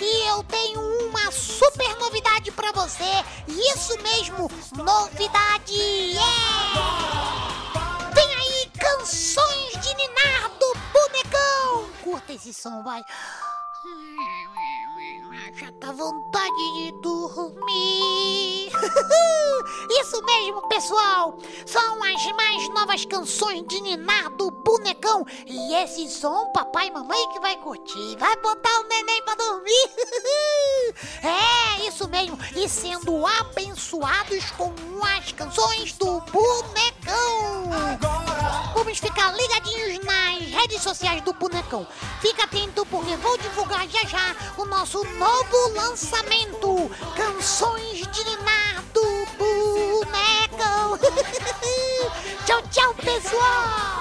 e eu tenho uma super novidade para você. Isso mesmo, novidade! Yeah! Tem aí canções de ninar do bonecão. Curta esse som, vai. Já tá vontade de dormir. Isso mesmo, pessoal. São as canções de Ninar do Bonecão. E esse som, papai e mamãe que vai curtir. Vai botar o neném pra dormir. é, isso mesmo. E sendo abençoados com as canções do Bonecão. Vamos ficar ligadinhos nas redes sociais do Bonecão. Fica atento porque vou divulgar já já o nosso novo lançamento. Canções do